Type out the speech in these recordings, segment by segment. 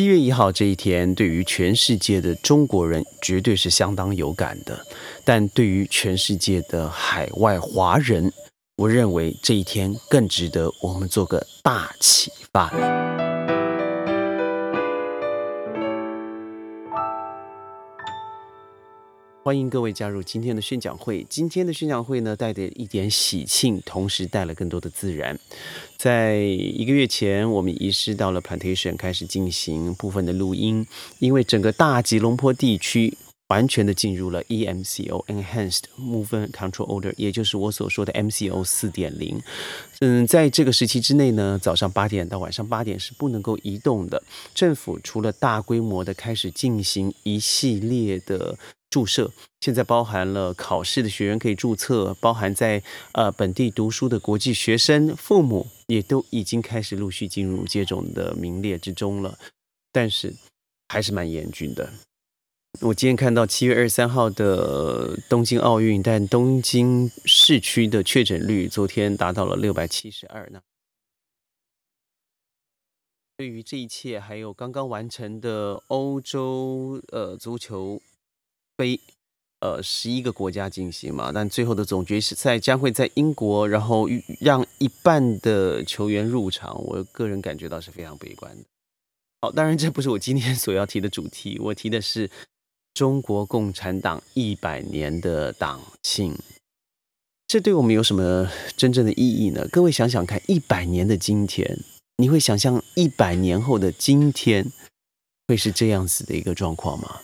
七月一号这一天，对于全世界的中国人绝对是相当有感的，但对于全世界的海外华人，我认为这一天更值得我们做个大启发。欢迎各位加入今天的宣讲会。今天的宣讲会呢，带着一点喜庆，同时带了更多的自然。在一个月前，我们移师到了 Plantation，开始进行部分的录音。因为整个大吉隆坡地区完全的进入了 EMCO（Enhanced Movement Control Order），也就是我所说的 MCO 四点零。嗯，在这个时期之内呢，早上八点到晚上八点是不能够移动的。政府除了大规模的开始进行一系列的注册现在包含了考试的学员可以注册，包含在呃本地读书的国际学生，父母也都已经开始陆续进入接种的名列之中了。但是还是蛮严峻的。我今天看到七月二十三号的东京奥运，但东京市区的确诊率昨天达到了六百七十二呢。对于这一切，还有刚刚完成的欧洲呃足球。非呃十一个国家进行嘛，但最后的总决赛将会在英国，然后让一半的球员入场。我个人感觉到是非常悲观的。好，当然这不是我今天所要提的主题，我提的是中国共产党一百年的党庆。这对我们有什么真正的意义呢？各位想想看，一百年的今天，你会想象一百年后的今天会是这样子的一个状况吗？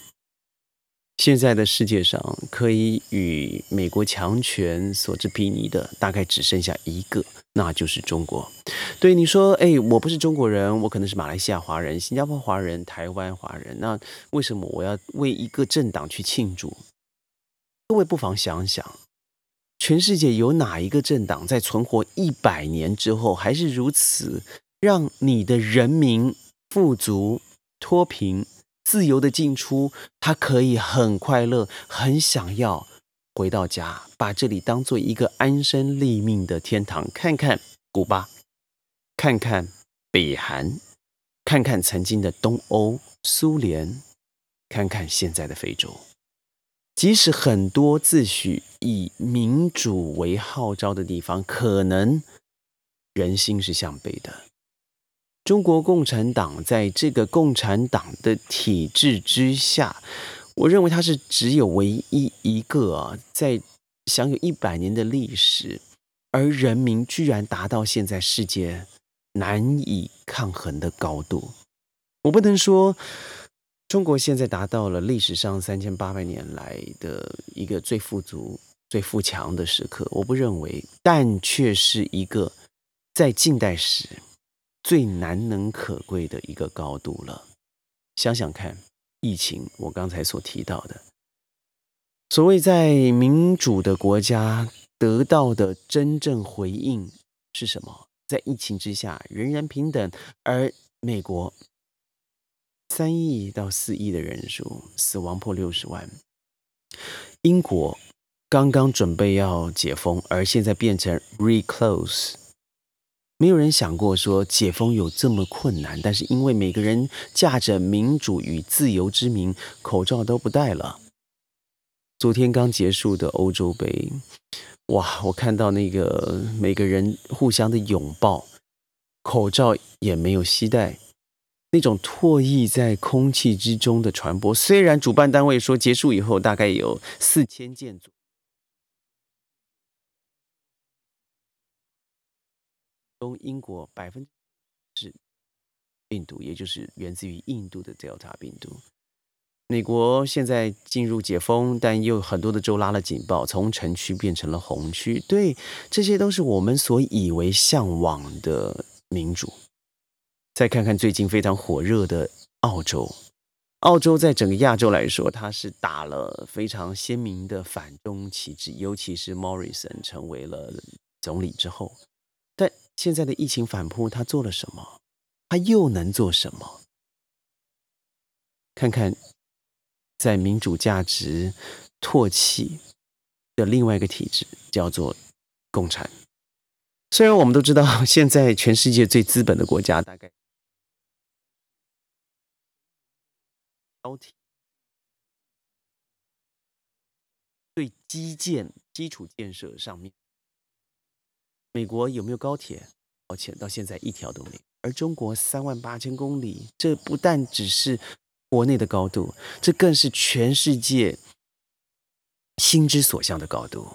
现在的世界上，可以与美国强权所之比拟的，大概只剩下一个，那就是中国。对你说，哎，我不是中国人，我可能是马来西亚华人、新加坡华人、台湾华人，那为什么我要为一个政党去庆祝？各位不妨想想，全世界有哪一个政党在存活一百年之后，还是如此让你的人民富足脱贫？自由的进出，他可以很快乐，很想要回到家，把这里当做一个安身立命的天堂。看看古巴，看看北韩，看看曾经的东欧、苏联，看看现在的非洲。即使很多自诩以民主为号召的地方，可能人心是向北的。中国共产党在这个共产党的体制之下，我认为它是只有唯一一个啊，在享有一百年的历史，而人民居然达到现在世界难以抗衡的高度。我不能说中国现在达到了历史上三千八百年来的一个最富足、最富强的时刻，我不认为，但却是一个在近代史。最难能可贵的一个高度了。想想看，疫情，我刚才所提到的，所谓在民主的国家得到的真正回应是什么？在疫情之下，人人平等。而美国三亿到四亿的人数，死亡破六十万；英国刚刚准备要解封，而现在变成 reclose。没有人想过说解封有这么困难，但是因为每个人驾着民主与自由之名，口罩都不戴了。昨天刚结束的欧洲杯，哇！我看到那个每个人互相的拥抱，口罩也没有携带，那种唾液在空气之中的传播。虽然主办单位说结束以后大概有四千件左右。中英国百分之是病毒，也就是源自于印度的 Delta 病毒。美国现在进入解封，但又很多的州拉了警报，从城区变成了红区。对，这些都是我们所以为向往的民主。再看看最近非常火热的澳洲，澳洲在整个亚洲来说，它是打了非常鲜明的反中旗帜，尤其是 Morrison 成为了总理之后。但现在的疫情反扑，他做了什么？他又能做什么？看看，在民主价值唾弃的另外一个体制，叫做共产。虽然我们都知道，现在全世界最资本的国家大概高铁对基建基础建设上面，美国有没有高铁？抱歉，到现在一条都没有。而中国三万八千公里，这不但只是国内的高度，这更是全世界心之所向的高度。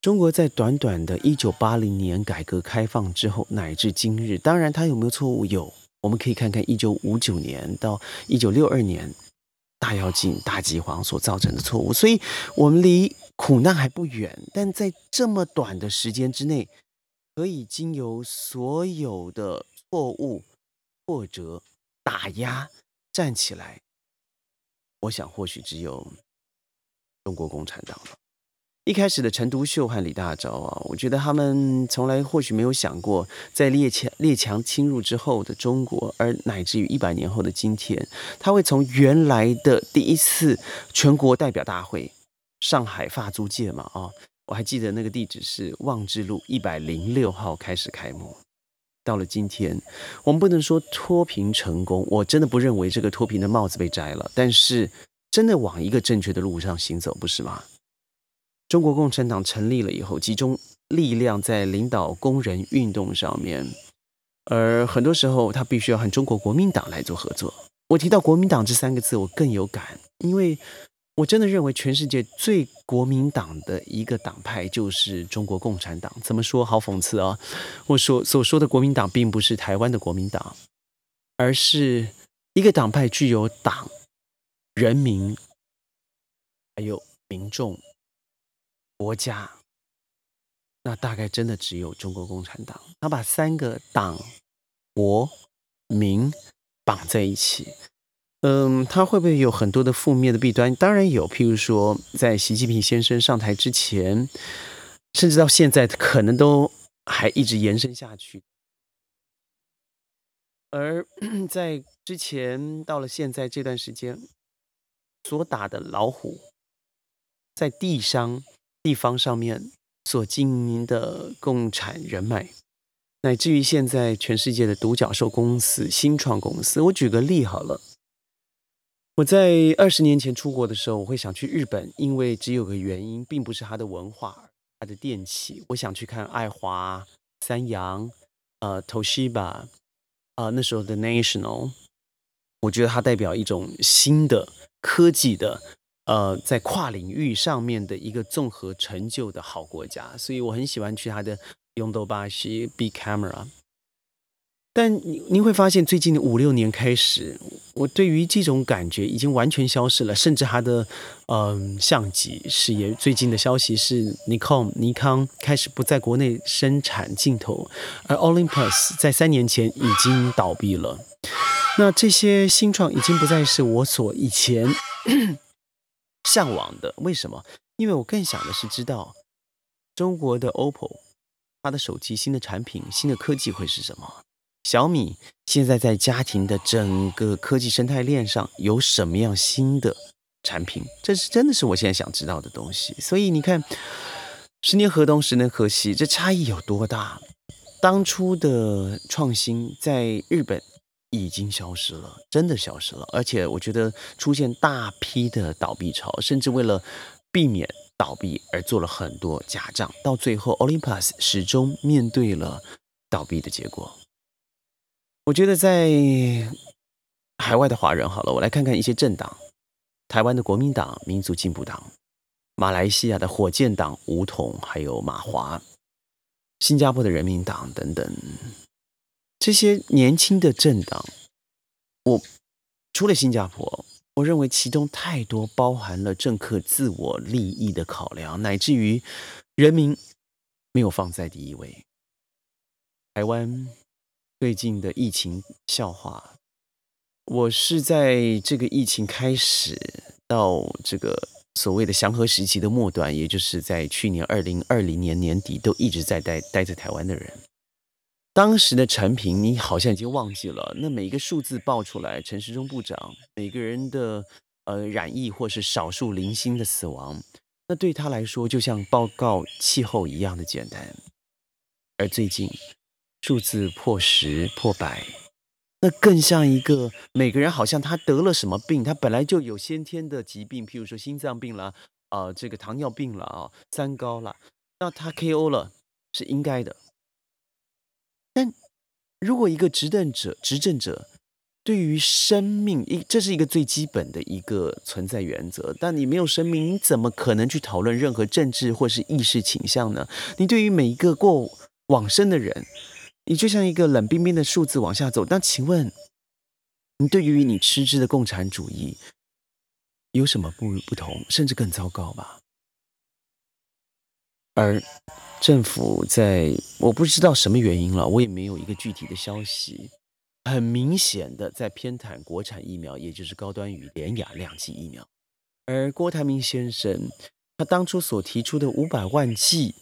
中国在短短的一九八零年改革开放之后，乃至今日，当然它有没有错误？有，我们可以看看一九五九年到一九六二年大跃进、大饥荒所造成的错误，所以我们离苦难还不远。但在这么短的时间之内，可以经由所有的错误、挫折、打压站起来，我想或许只有中国共产党了。一开始的陈独秀和李大钊啊，我觉得他们从来或许没有想过，在列强列强侵入之后的中国，而乃至于一百年后的今天，他会从原来的第一次全国代表大会上海发租界嘛啊，我还记得那个地址是望志路一百零六号开始开幕，到了今天，我们不能说脱贫成功，我真的不认为这个脱贫的帽子被摘了，但是真的往一个正确的路上行走，不是吗？中国共产党成立了以后，集中力量在领导工人运动上面，而很多时候他必须要和中国国民党来做合作。我提到国民党这三个字，我更有感，因为我真的认为全世界最国民党的一个党派就是中国共产党。怎么说？好讽刺啊！我所所说的国民党，并不是台湾的国民党，而是一个党派具有党、人民还有民众。国家，那大概真的只有中国共产党。他把三个党、国、民绑在一起，嗯，他会不会有很多的负面的弊端？当然有，譬如说，在习近平先生上台之前，甚至到现在，可能都还一直延伸下去。而 在之前到了现在这段时间，所打的老虎，在地上。地方上面所经营的共产人脉，乃至于现在全世界的独角兽公司、新创公司，我举个例好了。我在二十年前出国的时候，我会想去日本，因为只有个原因，并不是它的文化、它的电器。我想去看爱华、三洋、呃，Toshiba，啊，那时候的 National，我觉得它代表一种新的科技的。呃，在跨领域上面的一个综合成就的好国家，所以我很喜欢去它的永斗巴西 Big Camera。但你你会发现，最近的五六年开始，我对于这种感觉已经完全消失了，甚至它的嗯相机事业，最近的消息是尼康尼康开始不在国内生产镜头，而 Olympus 在三年前已经倒闭了。那这些新创已经不再是我所以前。向往的，为什么？因为我更想的是知道中国的 OPPO，它的手机新的产品、新的科技会是什么？小米现在在家庭的整个科技生态链上有什么样新的产品？这是真的是我现在想知道的东西。所以你看，十年河东，十年河西，这差异有多大？当初的创新在日本。已经消失了，真的消失了。而且我觉得出现大批的倒闭潮，甚至为了避免倒闭而做了很多假账，到最后 Olympus 始终面对了倒闭的结果。我觉得在海外的华人，好了，我来看看一些政党：台湾的国民党、民族进步党，马来西亚的火箭党吴统，还有马华，新加坡的人民党等等。这些年轻的政党，我除了新加坡，我认为其中太多包含了政客自我利益的考量，乃至于人民没有放在第一位。台湾最近的疫情笑话，我是在这个疫情开始到这个所谓的祥和时期的末端，也就是在去年二零二零年年底，都一直在待待在台湾的人。当时的陈平，你好像已经忘记了。那每一个数字报出来，陈时中部长每个人的呃染疫或是少数零星的死亡，那对他来说就像报告气候一样的简单。而最近数字破十破百，那更像一个每个人好像他得了什么病，他本来就有先天的疾病，譬如说心脏病啦，啊，这个糖尿病了啊，三高了，那他 KO 了是应该的。但如果一个执政者，执政者对于生命，一这是一个最基本的一个存在原则。但你没有生命，你怎么可能去讨论任何政治或是意识倾向呢？你对于每一个过往生的人。你就像一个冷冰冰的数字往下走，但请问，你对于你吃之的共产主义有什么不不同，甚至更糟糕吧？而政府在我不知道什么原因了，我也没有一个具体的消息，很明显的在偏袒国产疫苗，也就是高端与典雅两剂疫苗。而郭台铭先生他当初所提出的五百万剂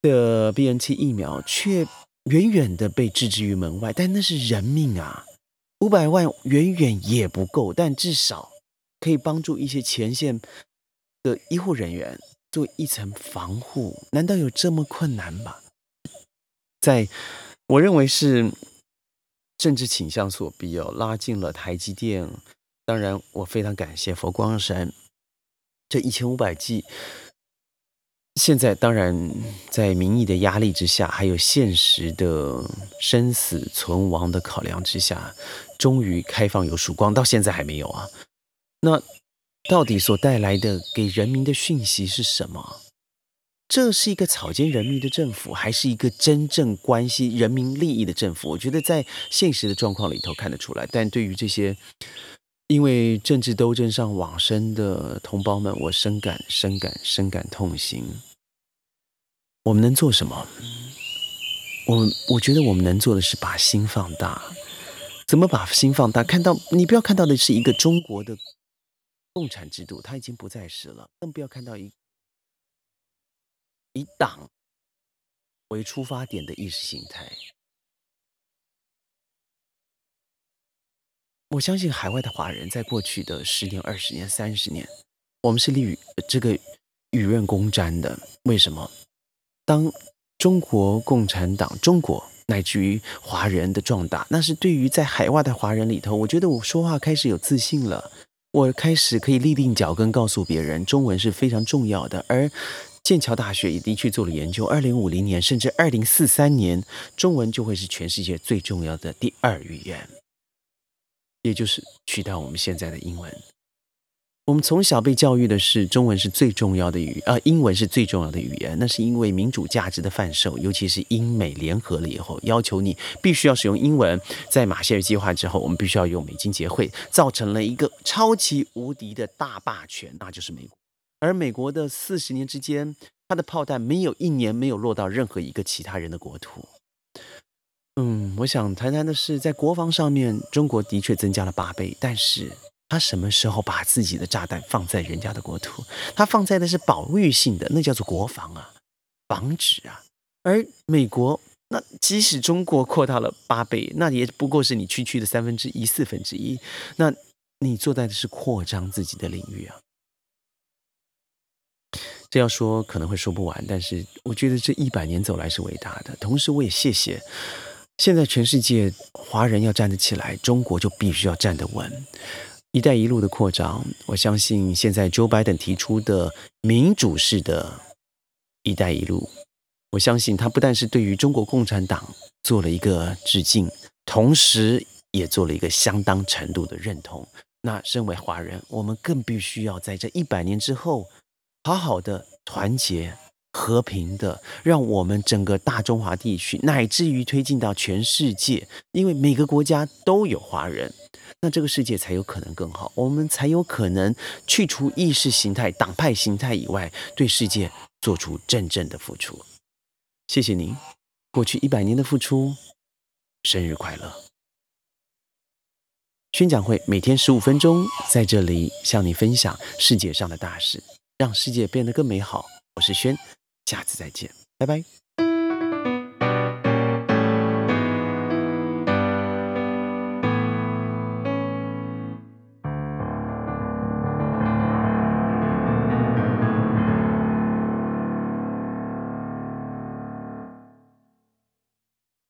的 B N T 疫苗，却远远的被置之于门外，但那是人命啊！五百万远远也不够，但至少可以帮助一些前线的医护人员做一层防护。难道有这么困难吗？在我认为是政治倾向所逼，要拉近了台积电。当然，我非常感谢佛光山这一千五百 G。现在当然，在民意的压力之下，还有现实的生死存亡的考量之下，终于开放有曙光，到现在还没有啊。那到底所带来的给人民的讯息是什么？这是一个草菅人命的政府，还是一个真正关系人民利益的政府？我觉得在现实的状况里头看得出来。但对于这些因为政治斗争上往生的同胞们，我深感、深感、深感痛心。我们能做什么？我我觉得我们能做的是把心放大。怎么把心放大？看到你不要看到的是一个中国的共产制度，它已经不再是了。更不要看到一以党为出发点的意识形态。我相信海外的华人在过去的十年、二十年、三十年，我们是立于这个与任公瞻的。为什么？当中国共产党、中国乃至于华人的壮大，那是对于在海外的华人里头，我觉得我说话开始有自信了，我开始可以立定脚跟，告诉别人中文是非常重要的。而剑桥大学也的确做了研究，二零五零年甚至二零四三年，中文就会是全世界最重要的第二语言，也就是取代我们现在的英文。我们从小被教育的是中文是最重要的语，呃，英文是最重要的语言。那是因为民主价值的贩售，尤其是英美联合了以后，要求你必须要使用英文。在马歇尔计划之后，我们必须要用美金结汇，造成了一个超级无敌的大霸权，那就是美国。而美国的四十年之间，它的炮弹没有一年没有落到任何一个其他人的国土。嗯，我想谈谈的是，在国防上面，中国的确增加了八倍，但是。他什么时候把自己的炸弹放在人家的国土？他放在的是保育性的，那叫做国防啊，防止啊。而美国，那即使中国扩大了八倍，那也不过是你区区的三分之一、四分之一。那你做在的是扩张自己的领域啊。这要说可能会说不完，但是我觉得这一百年走来是伟大的。同时，我也谢谢现在全世界华人要站得起来，中国就必须要站得稳。“一带一路”的扩张，我相信现在 Joe Biden 提出的民主式的“一带一路”，我相信他不但是对于中国共产党做了一个致敬，同时也做了一个相当程度的认同。那身为华人，我们更必须要在这一百年之后，好好的团结、和平的，让我们整个大中华地区，乃至于推进到全世界，因为每个国家都有华人。那这个世界才有可能更好，我们才有可能去除意识形态、党派形态以外，对世界做出真正的付出。谢谢您，过去一百年的付出，生日快乐！宣讲会每天十五分钟，在这里向你分享世界上的大事，让世界变得更美好。我是轩，下次再见，拜拜。